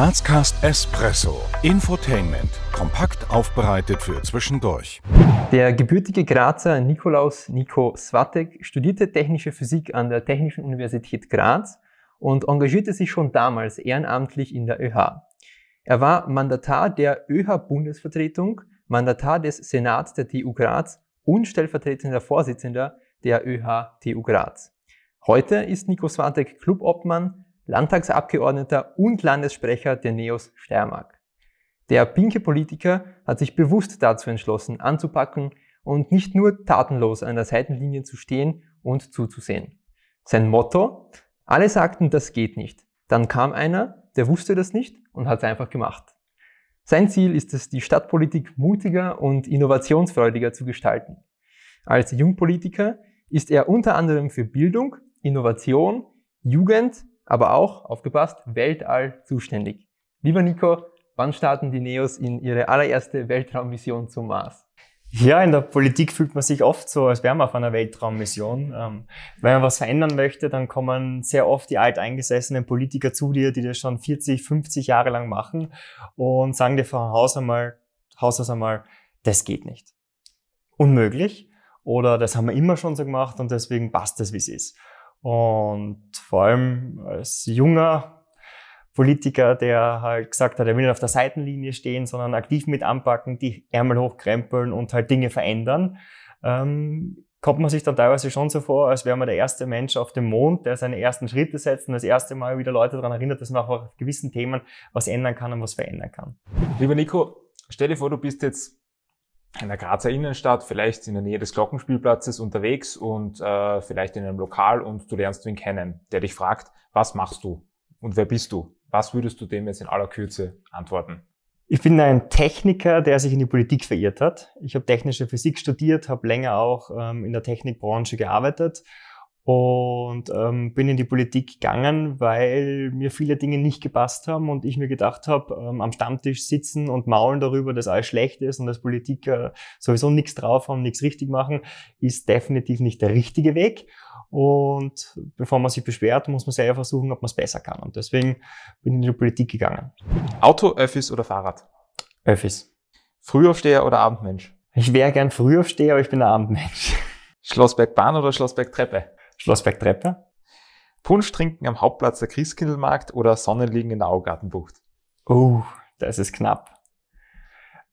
Grazcast Espresso. Infotainment. Kompakt aufbereitet für zwischendurch. Der gebürtige Grazer Nikolaus Nico Swatek studierte technische Physik an der Technischen Universität Graz und engagierte sich schon damals ehrenamtlich in der ÖH. Er war Mandatar der ÖH-Bundesvertretung, Mandatar des Senats der TU Graz und stellvertretender Vorsitzender der ÖH-TU Graz. Heute ist Nico Swatek Clubobmann, Landtagsabgeordneter und Landessprecher der NEOS Steiermark. Der pinke Politiker hat sich bewusst dazu entschlossen, anzupacken und nicht nur tatenlos an der Seitenlinie zu stehen und zuzusehen. Sein Motto? Alle sagten, das geht nicht. Dann kam einer, der wusste das nicht und hat es einfach gemacht. Sein Ziel ist es, die Stadtpolitik mutiger und innovationsfreudiger zu gestalten. Als Jungpolitiker ist er unter anderem für Bildung, Innovation, Jugend, aber auch, aufgepasst, Weltall zuständig. Lieber Nico, wann starten die Neos in ihre allererste Weltraummission zum Mars? Ja, in der Politik fühlt man sich oft so, als wäre man auf einer Weltraummission. Ähm, wenn man was verändern möchte, dann kommen sehr oft die alteingesessenen Politiker zu dir, die das schon 40, 50 Jahre lang machen und sagen dir von Haus einmal, Haus aus einmal, das geht nicht. Unmöglich. Oder das haben wir immer schon so gemacht und deswegen passt es, wie es ist. Und vor allem als junger Politiker, der halt gesagt hat, er will nicht auf der Seitenlinie stehen, sondern aktiv mit anpacken, die Ärmel hochkrempeln und halt Dinge verändern, ähm, kommt man sich dann teilweise schon so vor, als wäre man der erste Mensch auf dem Mond, der seine ersten Schritte setzt und das erste Mal wieder Leute daran erinnert, dass man auch auf gewissen Themen was ändern kann und was verändern kann. Lieber Nico, stell dir vor, du bist jetzt in der Grazer Innenstadt, vielleicht in der Nähe des Glockenspielplatzes unterwegs und äh, vielleicht in einem Lokal und du lernst wen kennen, der dich fragt, was machst du und wer bist du? Was würdest du dem jetzt in aller Kürze antworten? Ich bin ein Techniker, der sich in die Politik verirrt hat. Ich habe technische Physik studiert, habe länger auch ähm, in der Technikbranche gearbeitet und ähm, bin in die Politik gegangen, weil mir viele Dinge nicht gepasst haben und ich mir gedacht habe, ähm, am Stammtisch sitzen und maulen darüber, dass alles schlecht ist und dass Politiker sowieso nichts drauf haben, nichts richtig machen, ist definitiv nicht der richtige Weg. Und bevor man sich beschwert, muss man selber versuchen, ob man es besser kann. Und deswegen bin ich in die Politik gegangen. Auto, Öffis oder Fahrrad? Öffis. Frühaufsteher oder Abendmensch? Ich wäre gern Frühaufsteher, aber ich bin ein Abendmensch. Schlossbergbahn oder Schlossbergtreppe? Schlossbergtreppe. Punsch trinken am Hauptplatz der Christkindlmarkt oder Sonnenliegen in der Augartenbucht? Oh, das ist knapp.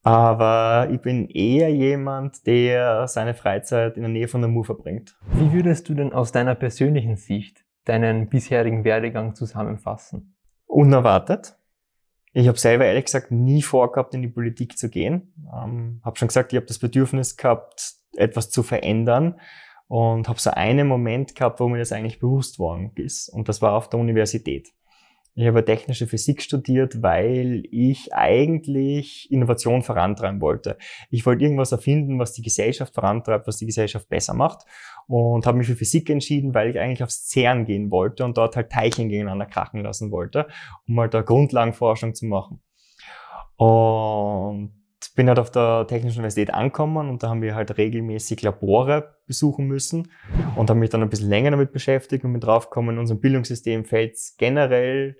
Aber ich bin eher jemand, der seine Freizeit in der Nähe von der Mur verbringt. Wie würdest du denn aus deiner persönlichen Sicht deinen bisherigen Werdegang zusammenfassen? Unerwartet. Ich habe selber ehrlich gesagt nie vorgehabt, in die Politik zu gehen. Ähm, habe schon gesagt, ich habe das Bedürfnis gehabt, etwas zu verändern und habe so einen Moment gehabt, wo mir das eigentlich bewusst worden ist. Und das war auf der Universität. Ich habe technische Physik studiert, weil ich eigentlich Innovation vorantreiben wollte. Ich wollte irgendwas erfinden, was die Gesellschaft vorantreibt, was die Gesellschaft besser macht. Und habe mich für Physik entschieden, weil ich eigentlich aufs CERN gehen wollte und dort halt Teilchen gegeneinander krachen lassen wollte, um halt da Grundlagenforschung zu machen. Und bin halt auf der Technischen Universität angekommen und da haben wir halt regelmäßig Labore besuchen müssen und habe mich dann ein bisschen länger damit beschäftigt und bin draufgekommen, in unserem Bildungssystem fällt es generell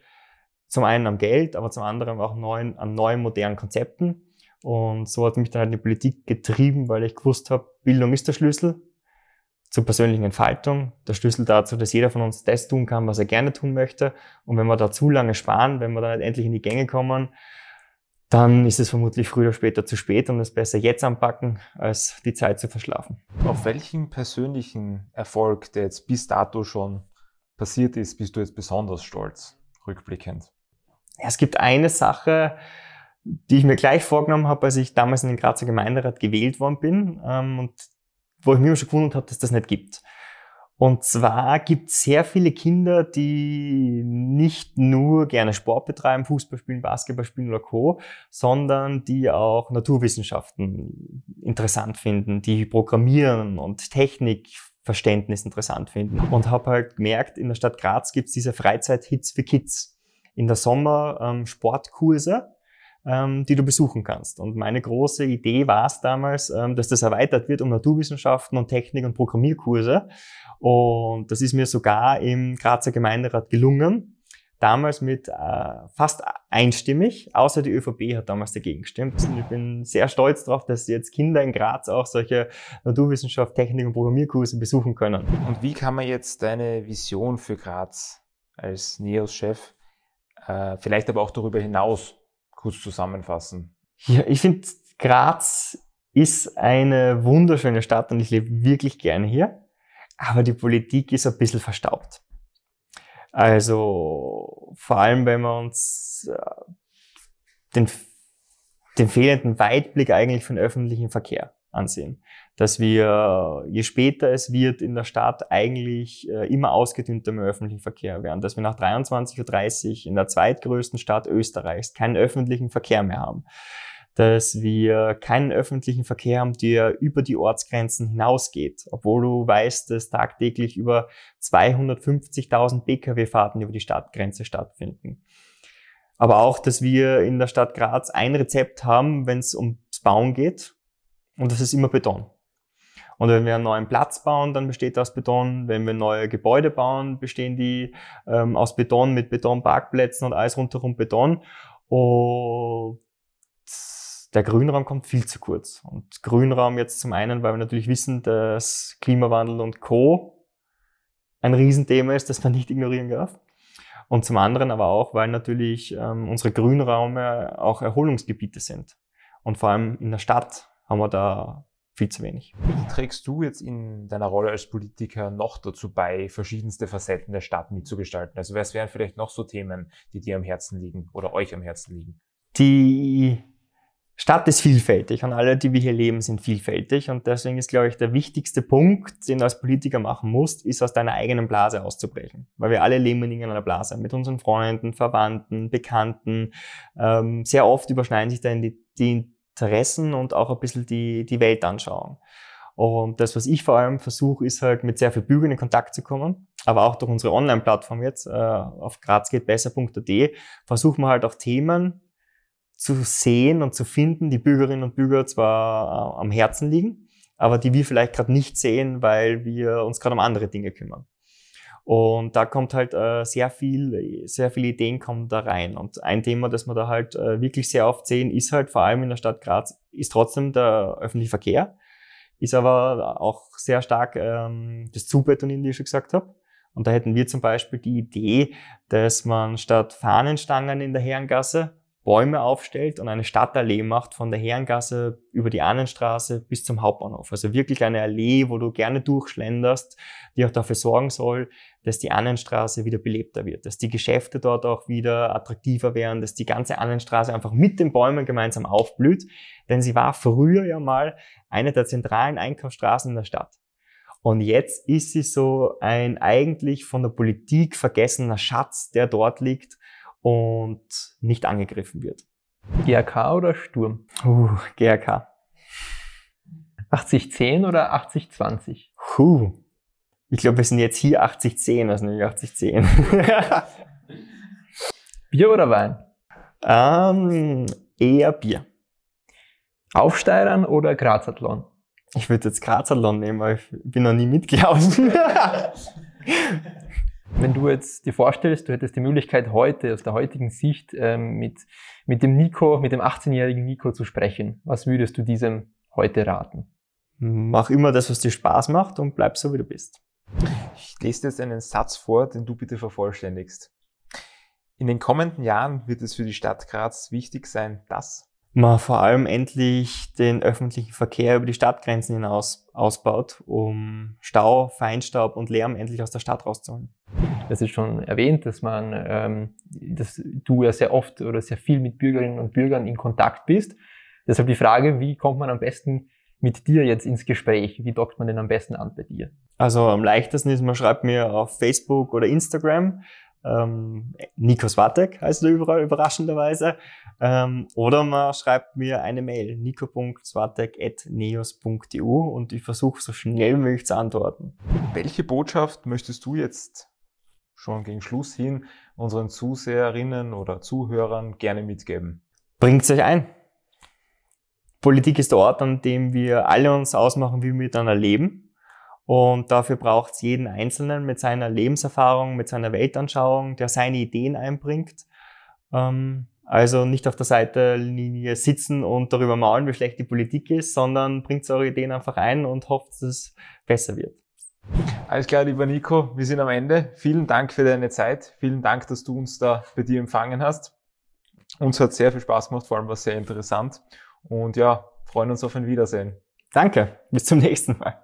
zum einen am Geld, aber zum anderen auch neuen, an neuen modernen Konzepten. Und so hat mich dann halt die Politik getrieben, weil ich gewusst habe, Bildung ist der Schlüssel zur persönlichen Entfaltung, der Schlüssel dazu, dass jeder von uns das tun kann, was er gerne tun möchte. Und wenn wir da zu lange sparen, wenn wir dann halt endlich in die Gänge kommen, dann ist es vermutlich früher oder später zu spät und es besser jetzt anpacken, als die Zeit zu verschlafen. Auf welchen persönlichen Erfolg, der jetzt bis dato schon passiert ist, bist du jetzt besonders stolz, rückblickend? Es gibt eine Sache, die ich mir gleich vorgenommen habe, als ich damals in den Grazer Gemeinderat gewählt worden bin ähm, und wo ich mir schon gewundert habe, dass das nicht gibt. Und zwar gibt es sehr viele Kinder, die nicht nur gerne Sport betreiben, Fußball spielen, Basketball spielen oder Co., sondern die auch Naturwissenschaften interessant finden, die Programmieren und Technikverständnis interessant finden. Und habe halt gemerkt, in der Stadt Graz gibt es diese Freizeit-Hits für Kids. In der Sommer ähm, Sportkurse, ähm, die du besuchen kannst. Und meine große Idee war es damals, ähm, dass das erweitert wird um Naturwissenschaften und Technik- und Programmierkurse. Und das ist mir sogar im Grazer Gemeinderat gelungen. damals mit äh, fast einstimmig, außer die ÖVP hat damals dagegen gestimmt. Und ich bin sehr stolz darauf, dass jetzt Kinder in Graz auch solche Naturwissenschaft, Technik und Programmierkurse besuchen können. Und wie kann man jetzt deine Vision für Graz als NEOS-Chef, äh, vielleicht aber auch darüber hinaus kurz zusammenfassen? Ja, ich finde, Graz ist eine wunderschöne Stadt und ich lebe wirklich gerne hier. Aber die Politik ist ein bisschen verstaubt. Also vor allem, wenn wir uns äh, den, den fehlenden Weitblick eigentlich von öffentlichen Verkehr ansehen. Dass wir, je später es wird in der Stadt, eigentlich äh, immer ausgedünnter im öffentlichen Verkehr werden. Dass wir nach 23.30 Uhr in der zweitgrößten Stadt Österreichs keinen öffentlichen Verkehr mehr haben dass wir keinen öffentlichen Verkehr haben, der über die Ortsgrenzen hinausgeht, obwohl du weißt, dass tagtäglich über 250.000 Pkw-Fahrten über die Stadtgrenze stattfinden. Aber auch, dass wir in der Stadt Graz ein Rezept haben, wenn es ums Bauen geht, und das ist immer Beton. Und wenn wir einen neuen Platz bauen, dann besteht aus Beton. Wenn wir neue Gebäude bauen, bestehen die ähm, aus Beton mit Betonparkplätzen und alles rundherum Beton. Und der Grünraum kommt viel zu kurz. Und Grünraum jetzt zum einen, weil wir natürlich wissen, dass Klimawandel und Co. ein Riesenthema ist, das man nicht ignorieren darf. Und zum anderen aber auch, weil natürlich ähm, unsere Grünräume auch Erholungsgebiete sind. Und vor allem in der Stadt haben wir da viel zu wenig. Wie trägst du jetzt in deiner Rolle als Politiker noch dazu bei, verschiedenste Facetten der Stadt mitzugestalten? Also was wären vielleicht noch so Themen, die dir am Herzen liegen oder euch am Herzen liegen? Die Stadt ist vielfältig und alle, die wir hier leben, sind vielfältig. Und deswegen ist, glaube ich, der wichtigste Punkt, den du als Politiker machen musst, ist aus deiner eigenen Blase auszubrechen. Weil wir alle leben in einer Blase. Mit unseren Freunden, Verwandten, Bekannten. Ähm, sehr oft überschneiden sich dann die, die Interessen und auch ein bisschen die, die Weltanschauung. Und das, was ich vor allem versuche, ist halt mit sehr viel Bügeln in Kontakt zu kommen. Aber auch durch unsere Online-Plattform jetzt äh, auf grazgehtbesser.at versuchen wir halt auch Themen zu sehen und zu finden, die Bürgerinnen und Bürger zwar äh, am Herzen liegen, aber die wir vielleicht gerade nicht sehen, weil wir uns gerade um andere Dinge kümmern. Und da kommt halt äh, sehr viel, sehr viele Ideen kommen da rein. Und ein Thema, das wir da halt äh, wirklich sehr oft sehen, ist halt vor allem in der Stadt Graz, ist trotzdem der öffentliche Verkehr, ist aber auch sehr stark ähm, das Zubetonieren, wie ich schon gesagt habe. Und da hätten wir zum Beispiel die Idee, dass man statt Fahnenstangen in der Herrengasse Bäume aufstellt und eine Stadtallee macht von der Herrengasse über die Annenstraße bis zum Hauptbahnhof. Also wirklich eine Allee, wo du gerne durchschlenderst, die auch dafür sorgen soll, dass die Annenstraße wieder belebter wird, dass die Geschäfte dort auch wieder attraktiver werden, dass die ganze Annenstraße einfach mit den Bäumen gemeinsam aufblüht. Denn sie war früher ja mal eine der zentralen Einkaufsstraßen in der Stadt. Und jetzt ist sie so ein eigentlich von der Politik vergessener Schatz, der dort liegt und nicht angegriffen wird. GRK oder Sturm? Uh, GRK. 8010 oder 8020? Puh. Ich glaube, wir sind jetzt hier 8010, also nicht 8010. Bier oder Wein? Ähm, eher Bier. Aufsteigern oder Grazathlon? Ich würde jetzt Grazathlon nehmen, weil ich bin noch nie mitgelaufen. Wenn du jetzt dir vorstellst, du hättest die Möglichkeit heute aus der heutigen Sicht ähm, mit, mit dem Nico, mit dem 18-jährigen Nico zu sprechen, was würdest du diesem heute raten? Mach immer das, was dir Spaß macht und bleib so, wie du bist. Ich lese jetzt einen Satz vor, den du bitte vervollständigst. In den kommenden Jahren wird es für die Stadt Graz wichtig sein, dass man vor allem endlich den öffentlichen Verkehr über die Stadtgrenzen hinaus ausbaut, um Stau, Feinstaub und Lärm endlich aus der Stadt rauszuholen. Das ist schon erwähnt, dass man, ähm, dass du ja sehr oft oder sehr viel mit Bürgerinnen und Bürgern in Kontakt bist. Deshalb die Frage, wie kommt man am besten mit dir jetzt ins Gespräch? Wie dockt man denn am besten an bei dir? Also am leichtesten ist, man schreibt mir auf Facebook oder Instagram. Ähm, Nikos Watek heißt er überall überraschenderweise. Ähm, oder man schreibt mir eine Mail, nico.swatek.neos.eu und ich versuche so schnell wie möglich zu antworten. Welche Botschaft möchtest du jetzt schon gegen Schluss hin unseren Zuseherinnen oder Zuhörern gerne mitgeben? Bringt euch ein. Politik ist der Ort, an dem wir alle uns ausmachen, wie wir miteinander leben. Und dafür braucht es jeden Einzelnen mit seiner Lebenserfahrung, mit seiner Weltanschauung, der seine Ideen einbringt. Ähm, also nicht auf der Seitenlinie sitzen und darüber maulen, wie schlecht die Politik ist, sondern bringt eure Ideen einfach ein und hofft, dass es besser wird. Alles klar, lieber Nico, wir sind am Ende. Vielen Dank für deine Zeit. Vielen Dank, dass du uns da bei dir empfangen hast. Uns hat sehr viel Spaß gemacht, vor allem war sehr interessant. Und ja, freuen uns auf ein Wiedersehen. Danke, bis zum nächsten Mal.